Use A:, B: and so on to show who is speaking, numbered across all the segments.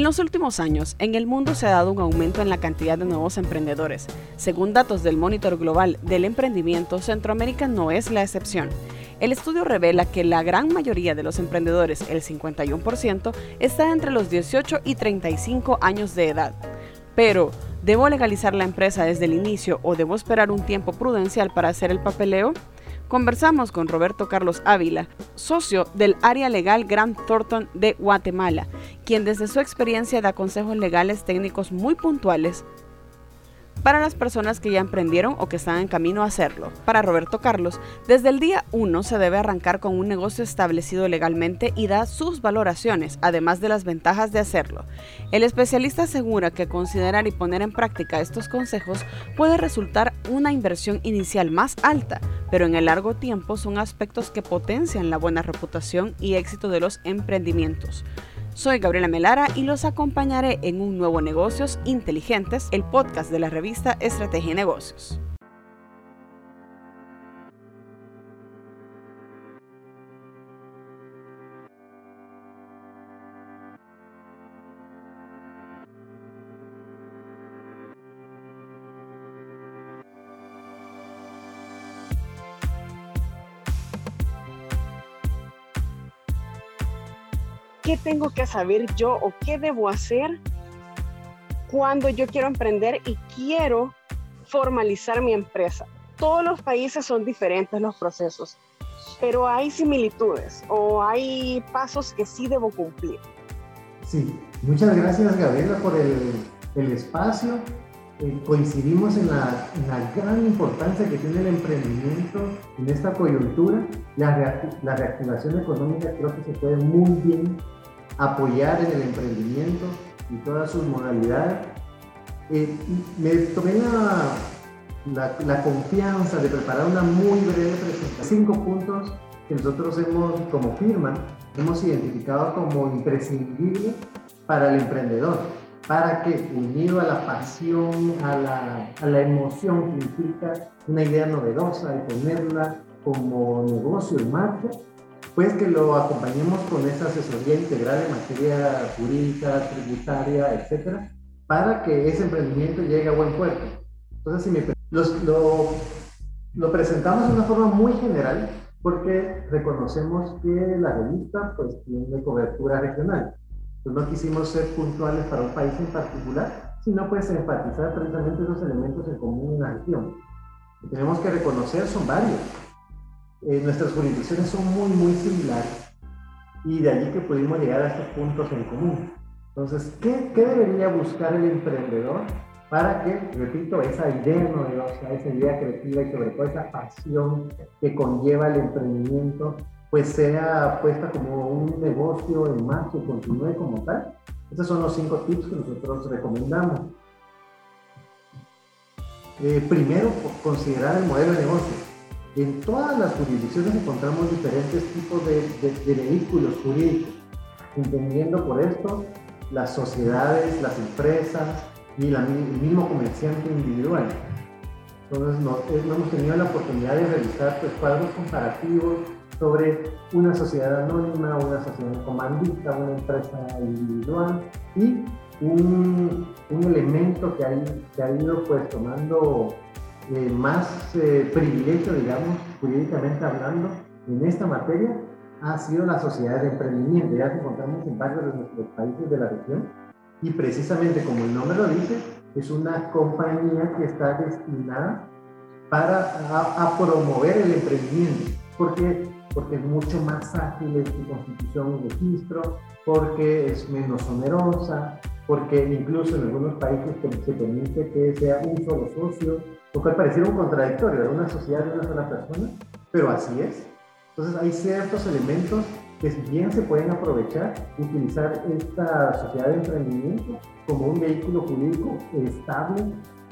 A: En los últimos años, en el mundo se ha dado un aumento en la cantidad de nuevos emprendedores. Según datos del Monitor Global del Emprendimiento, Centroamérica no es la excepción. El estudio revela que la gran mayoría de los emprendedores, el 51%, está entre los 18 y 35 años de edad. Pero, ¿debo legalizar la empresa desde el inicio o debo esperar un tiempo prudencial para hacer el papeleo? Conversamos con Roberto Carlos Ávila, socio del área legal Grant Thornton de Guatemala, quien desde su experiencia da consejos legales técnicos muy puntuales para las personas que ya emprendieron o que están en camino a hacerlo. Para Roberto Carlos, desde el día 1 se debe arrancar con un negocio establecido legalmente y da sus valoraciones, además de las ventajas de hacerlo. El especialista asegura que considerar y poner en práctica estos consejos puede resultar una inversión inicial más alta, pero en el largo tiempo son aspectos que potencian la buena reputación y éxito de los emprendimientos. Soy Gabriela Melara y los acompañaré en un nuevo Negocios Inteligentes, el podcast de la revista Estrategia y Negocios. Qué tengo que saber yo o qué debo hacer cuando yo quiero emprender y quiero formalizar mi empresa. Todos los países son diferentes los procesos, pero hay similitudes o hay pasos que sí debo cumplir.
B: Sí, muchas gracias Gabriela por el, el espacio. Eh, coincidimos en la, en la, gran importancia que tiene el emprendimiento en esta coyuntura. La, la reactivación económica creo que se puede muy bien apoyar en el emprendimiento y todas sus modalidades. Eh, me tomé la, la, confianza de preparar una muy breve presentación. Cinco puntos que nosotros hemos, como firma, hemos identificado como imprescindibles para el emprendedor, para que unido a la pasión, a la, a la emoción que implica una idea novedosa y ponerla como negocio en marcha, pues que lo acompañemos con esa asesoría integral en materia jurídica, tributaria, etcétera, para que ese emprendimiento llegue a buen puerto. Entonces, si me, lo, lo presentamos de una forma muy general, porque reconocemos que la revista pues tiene cobertura regional. Pues no quisimos ser puntuales para un país en particular, sino pues enfatizar precisamente esos elementos en común en la región. Que tenemos que reconocer son varios. Eh, nuestras jurisdicciones son muy, muy similares y de allí que pudimos llegar a estos puntos en común. Entonces, ¿qué, ¿qué, debería buscar el emprendedor para que, repito, esa idea novedosa, esa idea creativa y sobre todo esa pasión que conlleva el emprendimiento, pues sea puesta como un negocio en marcha y continúe como tal? Esos son los cinco tips que nosotros recomendamos. Eh, primero, considerar el modelo de negocio en todas las jurisdicciones encontramos diferentes tipos de, vehículos jurídicos, entendiendo por esto las sociedades, las empresas y el mismo comerciante individual. Entonces, no, eh, hemos tenido la oportunidad de realizar pues, cuadros comparativos sobre una sociedad anónima, una sociedad comandista, una empresa individual y un, un elemento que ha, que ha ido pues, tomando eh, más eh, privilegio, digamos, jurídicamente hablando, en esta materia ha sido la sociedad de emprendimiento. Ya encontramos en varios de nuestros países de la región y precisamente como el nombre lo dice, es una compañía que está destinada para a, promover el emprendimiento. porque Porque es mucho más ágil en su constitución y registro, porque es menos onerosa, porque incluso en algunos países se permite que sea un solo socio, lo cual pareciera un contradictorio de una sociedad de una sola persona, pero así es. Entonces hay ciertos elementos que bien se pueden aprovechar utilizar esta sociedad de emprendimiento como un vehículo jurídico estable,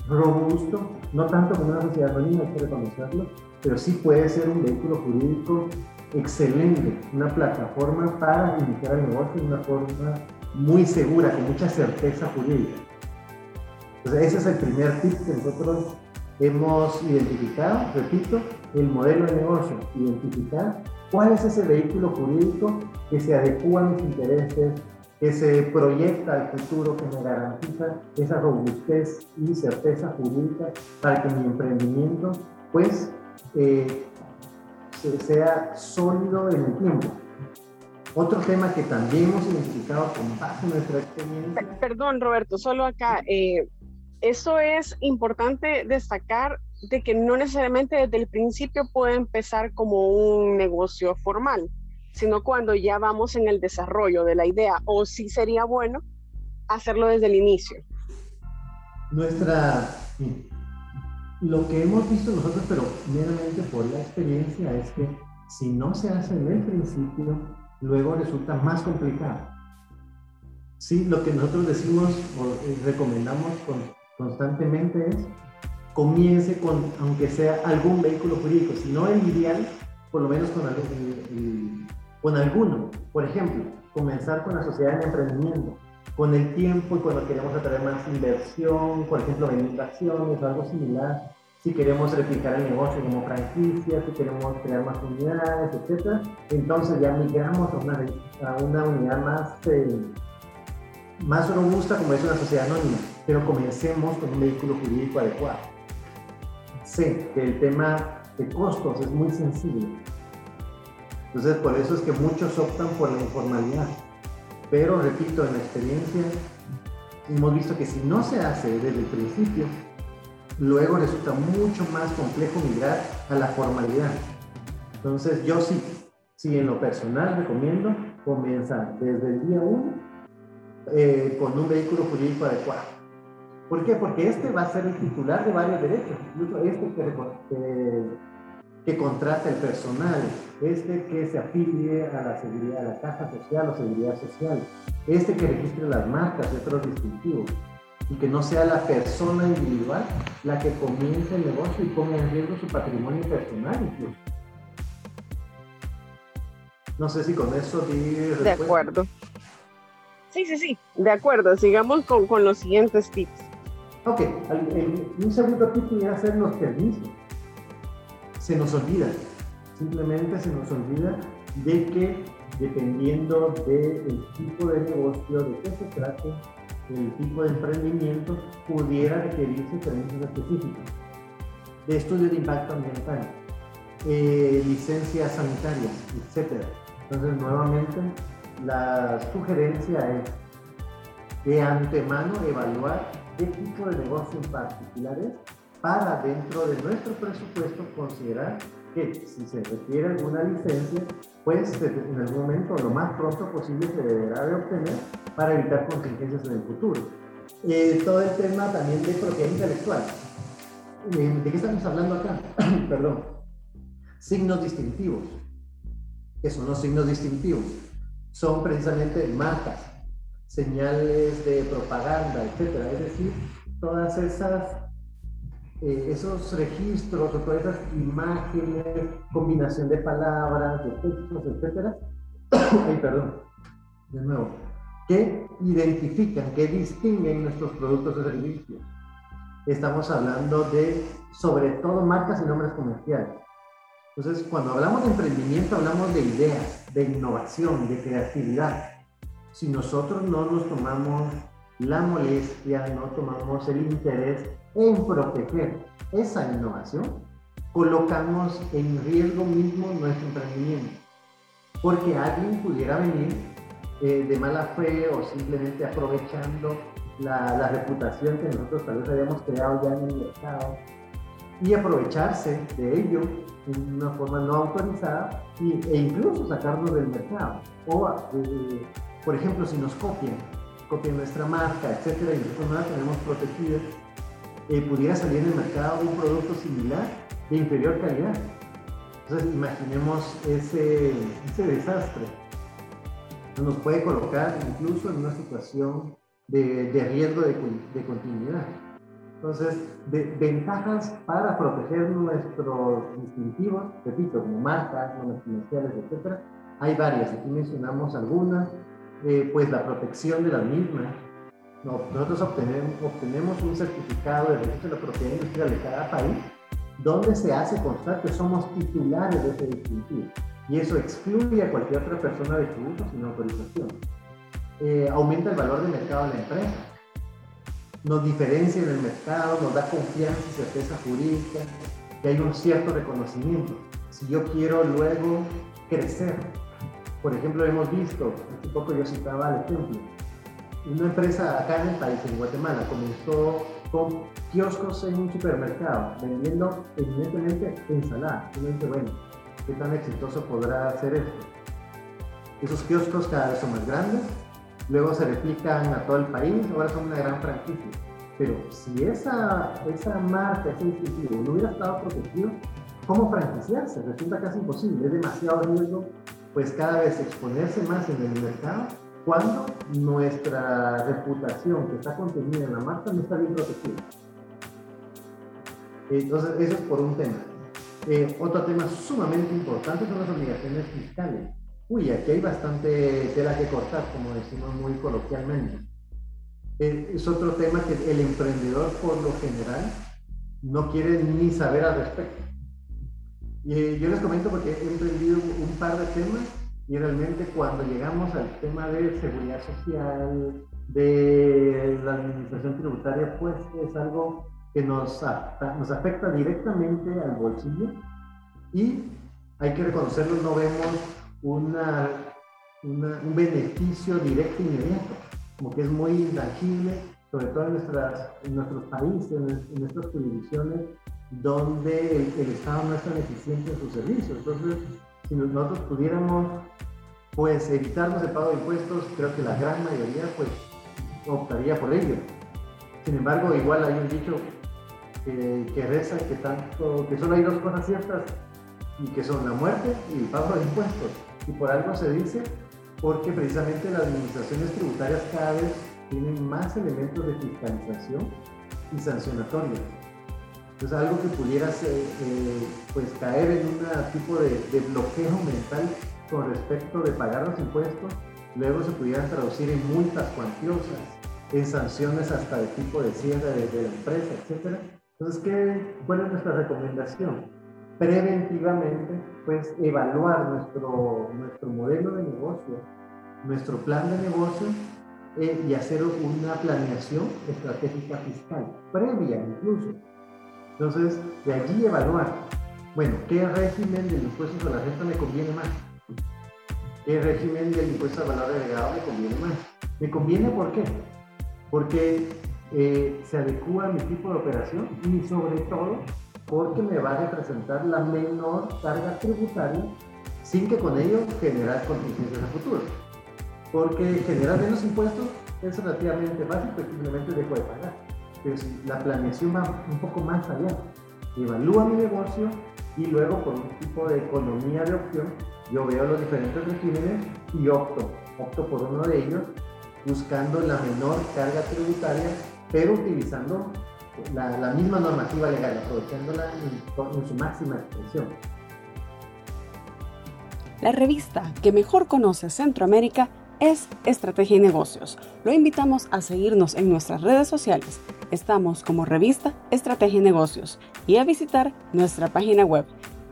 B: robusto, no tanto como una sociedad anónima, hay que reconocerlo, pero sí puede ser un vehículo jurídico excelente, una plataforma para iniciar el negocio de una forma muy segura, con mucha certeza jurídica. Entonces ese es el primer tip que nosotros hemos identificado, repito, el modelo de negocio, identificar cuál es ese vehículo jurídico que se adecua a mis intereses, que se proyecta al futuro, que me garantiza esa robustez y certeza jurídica para que mi emprendimiento pues eh, sea sólido en el tiempo. Otro tema que también hemos identificado con base en nuestra experiencia.
A: Perdón, Roberto, solo acá. Eh, eso es importante destacar de que no necesariamente desde el principio puede empezar como un negocio formal, sino cuando ya vamos en el desarrollo de la idea, o sí sería bueno hacerlo desde el inicio.
B: Nuestra, lo que hemos visto nosotros, pero meramente por la experiencia, es que si no se hace en el principio, luego resulta más complicado. Sí, lo que nosotros decimos o recomendamos constantemente es comience con, aunque sea algún vehículo jurídico, si no el ideal, por lo menos con, con alguno. Por ejemplo, comenzar con la sociedad de emprendimiento. Con el tiempo y cuando queremos atraer más inversión, por ejemplo, inversiones o algo similar, si queremos replicar el negocio como franquicia, si queremos crear más unidades, etc. Entonces ya migramos a una, a una unidad más, eh, más robusta como es una sociedad anónima, pero comencemos con un vehículo jurídico adecuado. Sé que el tema de costos es muy sensible. Entonces por eso es que muchos optan por la informalidad. Pero repito, en la experiencia hemos visto que si no se hace desde el principio, luego resulta mucho más complejo migrar a la formalidad. Entonces yo sí, sí en lo personal recomiendo comenzar desde el día 1 eh, con un vehículo jurídico adecuado. ¿Por qué? Porque este va a ser el titular de varios derechos, incluso este que, que contrata el personal, este que se afilie a la seguridad, a la caja social o seguridad social, este que registre las marcas y otros distintivos y que no sea la persona individual la que comience el negocio y ponga en riesgo su patrimonio personal incluso. No sé si con eso di
A: De acuerdo. Sí, sí, sí, de acuerdo. Sigamos con, con los siguientes tips.
B: Ok, un segundo tip pudiera ser los permisos. Se nos olvida, simplemente se nos olvida de que dependiendo del tipo de negocio, de qué se trate, el tipo de emprendimiento pudiera requerirse permisos específicos de estudios de impacto ambiental, eh, licencias sanitarias, etc. Entonces, nuevamente, la sugerencia es de antemano evaluar qué tipo de negocio en particular es para dentro de nuestro presupuesto considerar que si se requiere alguna licencia, pues en algún momento, lo más pronto posible, se deberá de obtener para evitar contingencias en el futuro. Eh, todo el tema también de propiedad intelectual. Eh, ¿De qué estamos hablando acá? Perdón. Signos distintivos. ¿Qué son los signos distintivos? Son precisamente marcas, señales de propaganda, etc. Es decir, todas esas eh, esos registros o todas esas imágenes, combinación de palabras, de textos, etcétera, ay, perdón, de nuevo, que identifican, que distinguen nuestros productos o servicios. Estamos hablando de, sobre todo, marcas y nombres comerciales. Entonces, cuando hablamos de emprendimiento, hablamos de ideas, de innovación, de creatividad. Si nosotros no nos tomamos la molestia, no tomamos el interés en proteger esa innovación, colocamos en riesgo mismo nuestro emprendimiento. Porque alguien pudiera venir eh, de mala fe o simplemente aprovechando la, reputación que nosotros tal vez habíamos creado ya en el mercado y aprovecharse de ello de una forma no autorizada e incluso sacarnos del mercado. Eh, por ejemplo, si nos copian, copian nuestra marca, etcétera, y nosotros no la tenemos protegida, eh, pudiera salir en el mercado un producto similar de inferior calidad. Entonces, imaginemos ese, ese desastre. Nos puede colocar incluso en una situación de, de riesgo de, de, continuidad. Entonces, de, ventajas para proteger nuestros distintivos, repito, como marcas, nombres comerciales, etcétera, hay varias. Aquí mencionamos algunas. Eh, pues la protección de las mismas, nosotros obtenemos, un certificado de registro de la propiedad industrial de cada país, donde se hace constar que somos titulares de ese distintivo. Y eso excluye a cualquier otra persona de su uso sin autorización. eh, aumenta el valor de mercado de la empresa. Nos diferencia en el mercado, nos da confianza y certeza jurídica, que hay un cierto reconocimiento. Si yo quiero luego crecer, por ejemplo, hemos visto, hace poco yo citaba el ejemplo, una empresa acá en el país, en Guatemala, comenzó con kioscos en un supermercado, vendiendo evidentemente ensalada. Uno dice, bueno, ¿qué tan exitoso podrá ser esto? Esos kioscos cada vez son más grandes, luego se replican a todo el país, ahora son una gran franquicia. Pero si esa, esa marca, ese distintivo no hubiera estado protegido, ¿cómo franquiciarse? Resulta casi imposible, es demasiado riesgo, pues cada vez exponerse más en el mercado cuando nuestra reputación que está contenida en la marca no está bien protegida. Entonces, eso es por un tema. Eh, otro tema sumamente importante son las obligaciones fiscales. Uy, aquí hay bastante tela que cortar, como decimos muy coloquialmente. Eh, es otro tema que el emprendedor por lo general no quiere ni saber al respecto. Y eh, yo les comento porque he emprendido un par de temas y realmente cuando llegamos al tema de seguridad social, de la administración tributaria, pues es algo que nos, nos afecta directamente al bolsillo y hay que reconocerlo, no vemos una, un beneficio directo inmediato, como que es muy intangible, sobre todo en, nuestras, en nuestros países, en, nuestras jurisdicciones, donde el, Estado no es tan eficiente en sus servicios. Entonces, si nosotros pudiéramos pues evitarnos el pago de impuestos, creo que la gran mayoría pues optaría por ello. Sin embargo, igual hay un dicho que, reza que, tanto, que solo hay dos cosas ciertas y que son la muerte y el pago de impuestos. Y por algo se dice porque precisamente las administraciones tributarias cada vez tienen más elementos de fiscalización y sancionatoria. Entonces algo que pudiera eh, pues caer en un tipo de, de bloqueo mental con respecto de pagar los impuestos, luego se pudieran traducir en multas cuantiosas, en sanciones hasta de tipo de cierre de, la empresa, etc. Entonces, ¿qué, ¿cuál es nuestra recomendación? Preventivamente, pues evaluar nuestro, nuestro modelo de negocio, nuestro plan de negocio eh, y hacer una planeación estratégica fiscal, previa incluso. Entonces, de allí evaluar, bueno, ¿qué régimen de impuestos a la renta me conviene más? ¿Qué régimen del impuesto al valor agregado me conviene más? ¿Me conviene por qué? Porque eh, se adecua a mi tipo de operación y sobre todo porque me va a representar la menor carga tributaria sin que con ello generar contingencias a futuro. Porque generar menos impuestos es relativamente básico y simplemente dejo de pagar. Si la planeación va un poco más allá, evalúa mi negocio y luego por un tipo de economía de opción yo veo los diferentes regímenes y opto, opto por uno de ellos, buscando la menor carga tributaria, pero utilizando la, misma normativa legal, aprovechándola en, su máxima expresión.
A: La revista que mejor conoce Centroamérica es Estrategia y Negocios. Lo invitamos a seguirnos en nuestras redes sociales. Estamos como revista Estrategia y Negocios y a visitar nuestra página web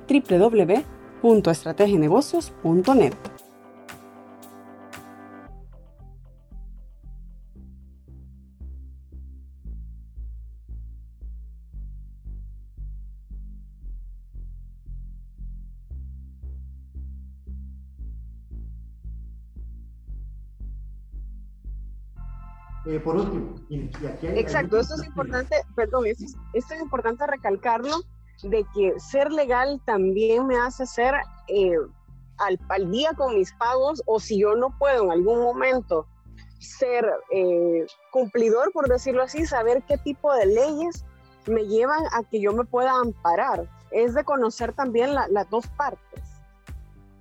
A: www www.estrategienegocios.net.
B: Eh, por último, y,
C: aquí hay, Exacto, esto es importante, perdón, esto es importante recalcarlo de que ser legal también me hace ser eh, al, día con mis pagos o si yo no puedo en algún momento ser eh, cumplidor, por decirlo así, saber qué tipo de leyes me llevan a que yo me pueda amparar. Es de conocer también las dos partes.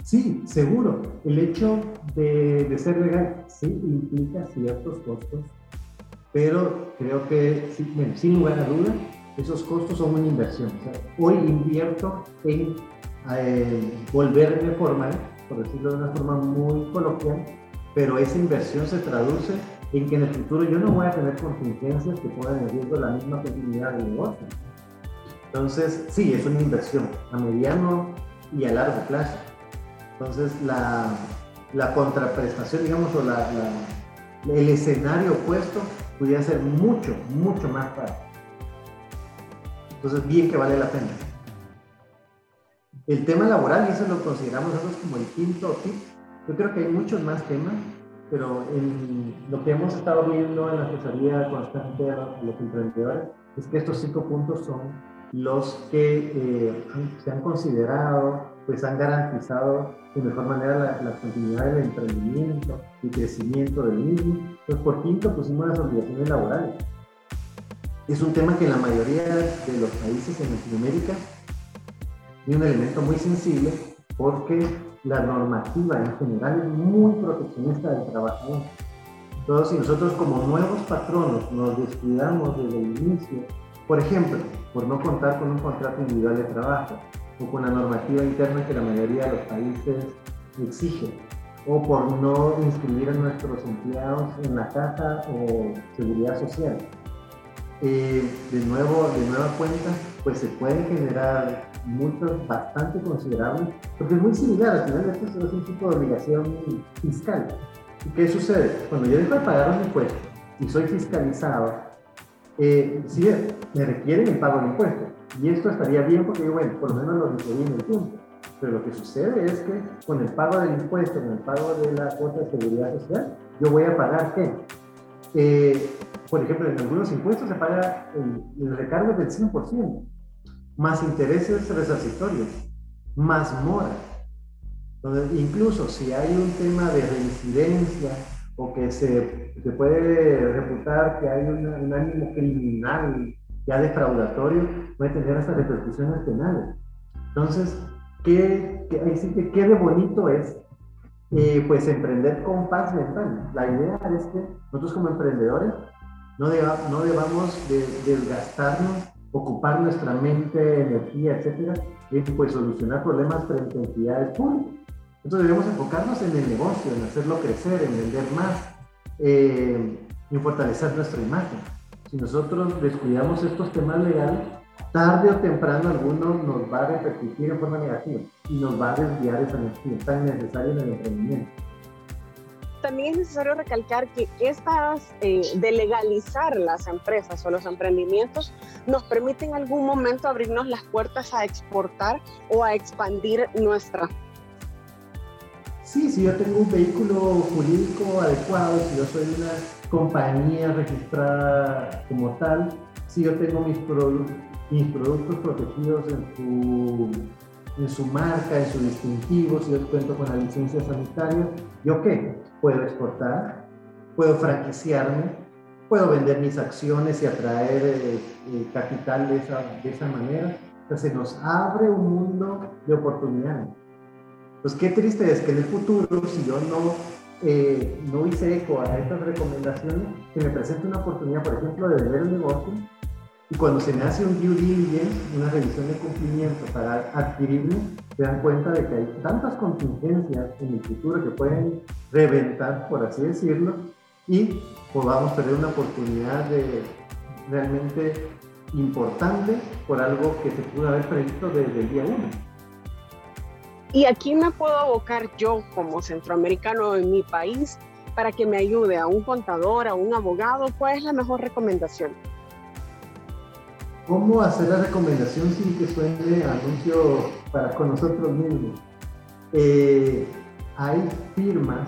B: Sí, seguro. El hecho de, ser legal sí implica ciertos costos, pero creo que, sin lugar a duda, esos costos son una inversión. hoy invierto en eh, volverme formal, por decirlo de una forma muy coloquial, pero esa inversión se traduce en que en el futuro yo no voy a tener contingencias que puedan en riesgo la misma continuidad del negocio. Entonces, sí, es una inversión a mediano y a largo plazo. Entonces, la, la contraprestación, digamos, o la, el escenario opuesto pudiera ser mucho, mucho más fácil. Entonces, bien que vale la pena. El tema laboral, y eso lo consideramos nosotros como el quinto tip, yo creo que hay muchos más temas, pero en lo que hemos estado viendo en la asesoría constante de los emprendedores es que estos cinco puntos son los que eh, se han considerado, pues han garantizado de mejor manera la, continuidad del emprendimiento y crecimiento del mismo. Pues por quinto pusimos las obligaciones laborales. Es un tema que en la mayoría de los países en Latinoamérica tiene un elemento muy sensible porque la normativa en general es muy proteccionista del trabajador. Entonces, si nosotros como nuevos patronos nos descuidamos desde el inicio, por ejemplo, por no contar con un contrato individual de trabajo o con la normativa interna que la mayoría de los países exigen, o por no inscribir a nuestros empleados en la caja o seguridad social. Eh, de, nuevo, de nueva cuenta, pues se pueden generar multas bastante considerables, porque es muy similar, al final esto es un tipo de obligación fiscal. ¿Y qué sucede? Cuando yo dejo de pagar un impuesto y soy fiscalizado, eh, si me requieren el pago de impuestos. Y esto estaría bien porque, bueno, por lo menos lo diferí en el tiempo. Pero lo que sucede es que con el pago del impuesto, con el pago de la cuota de seguridad social, yo voy a pagar qué? Eh, por ejemplo, en algunos impuestos se paga el, el recargo del 100%, más intereses resarcitorios, más mora. Entonces, incluso si hay un tema de reincidencia o que se, se puede reputar que hay un ánimo criminal ya defraudatorio, puede tener hasta repercusiones penales. Entonces, ¿qué, qué, qué de bonito es eh, pues emprender con paz mental? La idea es que nosotros como emprendedores no, deba, no debamos de, desgastarnos, ocupar nuestra mente, energía, etcétera, y pues solucionar problemas frente a entidades públicas entonces debemos enfocarnos en el negocio, en hacerlo crecer, en vender más, eh, en fortalecer nuestra imagen. Si nosotros descuidamos estos temas legales, tarde o temprano alguno nos va a repercutir en forma negativa y nos va a desviar esa energía tan necesaria en el emprendimiento.
C: También es necesario recalcar que estas eh, de legalizar las empresas o los emprendimientos nos permiten en algún momento abrirnos las puertas a exportar o a expandir nuestra
B: Sí, si yo tengo un vehículo jurídico adecuado, si yo soy una compañía registrada como tal, si yo tengo mis, mis productos protegidos en su, en su marca, en su distintivo, si yo cuento con la licencia sanitaria, ¿yo qué? Puedo exportar, puedo franquiciarme, puedo vender mis acciones y atraer eh, eh, capital de esa, de esa manera. Entonces se nos abre un mundo de oportunidades. Pues qué triste es que en el futuro, si yo no, eh, no hice eco a estas recomendaciones, que me presente una oportunidad, por ejemplo, de vender un negocio, y cuando se me hace un due diligence, una revisión de cumplimiento para adquirirlo, se dan cuenta de que hay tantas contingencias en el futuro que pueden reventar, por así decirlo, y podamos perder una oportunidad de realmente importante por algo que se pudo haber previsto desde el día uno.
C: ¿Y aquí me puedo abocar yo como centroamericano en mi país para que me ayude a un contador, a un abogado? ¿Cuál es la mejor recomendación?
B: ¿Cómo hacer la recomendación sin que suene anuncio para con nosotros mismos? Eh, hay firmas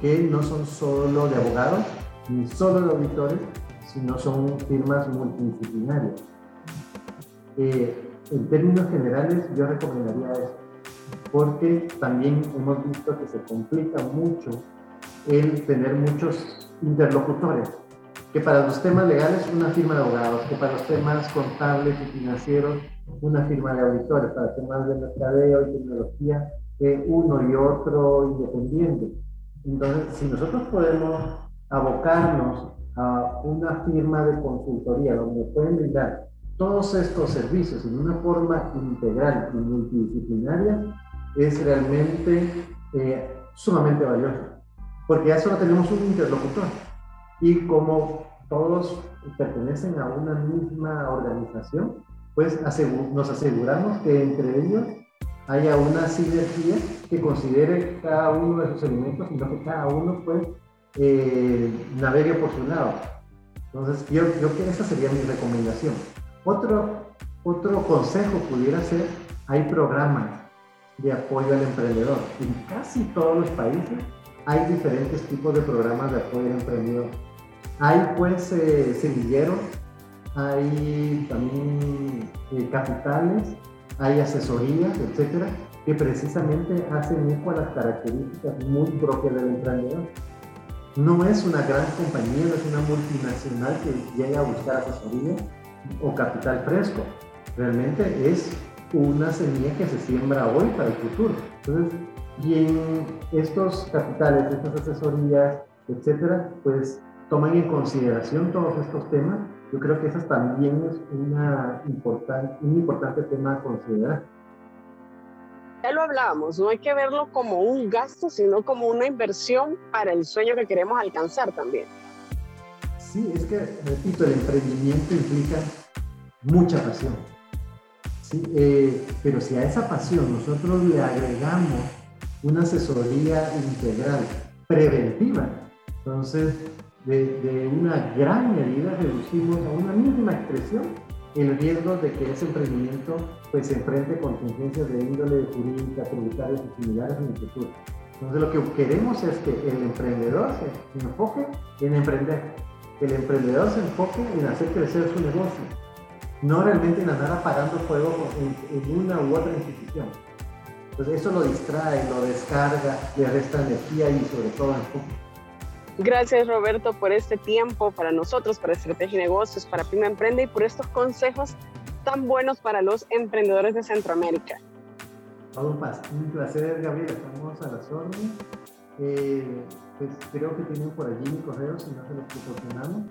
B: que no son solo de abogados ni solo de auditores, sino son firmas multidisciplinarias. Eh, en términos generales, yo recomendaría esto porque también hemos visto que se complica mucho el tener muchos interlocutores, que para los temas legales una firma de abogados, que para los temas contables y financieros una firma de auditores, para temas de mercadeo y tecnología eh, uno y otro independiente. Entonces, si nosotros podemos abocarnos a una firma de consultoría donde pueden brindar todos estos servicios en una forma integral y multidisciplinaria, es realmente eh, sumamente valioso, porque ya solo tenemos un interlocutor y como todos pertenecen a una misma organización, pues nos aseguramos que entre ellos haya una sinergia que considere cada uno de sus elementos, sino que cada uno pues eh, navegue por su lado. Entonces, yo, yo que esa sería mi recomendación. Otro, otro consejo pudiera ser, hay programas de apoyo al emprendedor. En casi todos los países hay diferentes tipos de programas de apoyo al emprendedor. Hay pues eh, semilleros, hay también eh, capitales, hay asesorías, etcétera, que precisamente hacen eco a las características muy propias del emprendedor. No es una gran compañía, no es una multinacional que llega a buscar asesoría o capital fresco. Realmente es una semilla que se siembra hoy para el futuro. Entonces, y en estos capitales, estas asesorías, etcétera, pues toman en consideración todos estos temas. Yo creo que eso también es una importante, un importante tema a considerar.
C: Ya lo hablábamos, no hay que verlo como un gasto, sino como una inversión para el sueño que queremos alcanzar también.
B: Sí, es que, repito, el emprendimiento implica mucha pasión. Eh, pero si a esa pasión nosotros le agregamos una asesoría integral, preventiva, entonces de, una gran medida reducimos a una mínima expresión el riesgo de que ese emprendimiento pues, se enfrente con contingencias de índole jurídica, tributarias y similares en el futuro. Entonces lo que queremos es que el emprendedor se enfoque en emprender, que el emprendedor se enfoque en hacer crecer su negocio, no realmente en andar apagando fuego en, una u otra institución. Entonces eso lo distrae, lo descarga, le resta energía y sobre todo enfoque.
C: Gracias Roberto por este tiempo para nosotros, para Estrategia y Negocios, para Pyme Emprende y por estos consejos tan buenos para los emprendedores de Centroamérica.
B: Un placer, Gabriela. Estamos a las órdenes. Eh, pues creo que tienen por allí mi correo, si no se los proporcionamos.